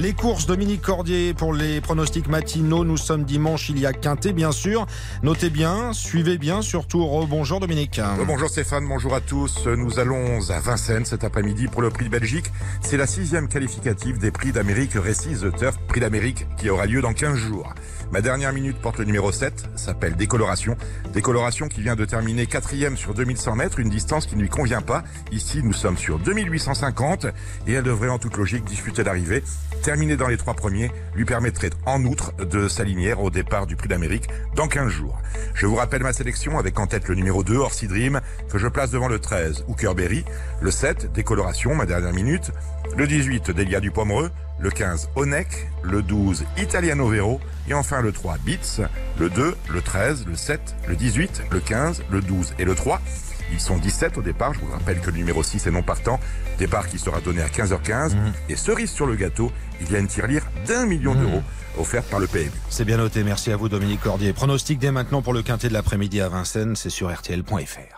Les courses Dominique Cordier pour les pronostics matinaux. Nous sommes dimanche, il y a quinté bien sûr. Notez bien, suivez bien surtout. Bonjour Dominique. Bonjour Stéphane, bonjour à tous. Nous allons à Vincennes cet après-midi pour le prix de Belgique. C'est la sixième qualificative des prix d'Amérique Récits The Turf, prix d'Amérique qui aura lieu dans 15 jours. Ma dernière minute porte le numéro 7, s'appelle Décoloration. Décoloration qui vient de terminer quatrième sur 2100 mètres, une distance qui ne lui convient pas. Ici, nous sommes sur 2850 et elle devrait en toute logique disputer l'arrivée. Terminer dans les trois premiers lui permettrait en outre de s'aligner au départ du prix d'Amérique dans 15 jours. Je vous rappelle ma sélection avec en tête le numéro 2, Orsi Dream, que je place devant le 13, Hookerberry, le 7, Décoloration, ma dernière minute, le 18, Delia du Pomereux, le 15 Onec, le 12 Italiano Vero et enfin le 3 Beats, le 2, le 13, le 7, le 18, le 15, le 12 et le 3. Ils sont 17 au départ, je vous rappelle que le numéro 6 est non partant, départ qui sera donné à 15h15 mhm. et cerise sur le gâteau, il y a une tirelire d'un million mhm. d'euros offerte par le PMU. C'est bien noté, merci à vous Dominique Cordier. Pronostic dès maintenant pour le quintet de l'après-midi à Vincennes, c'est sur rtl.fr.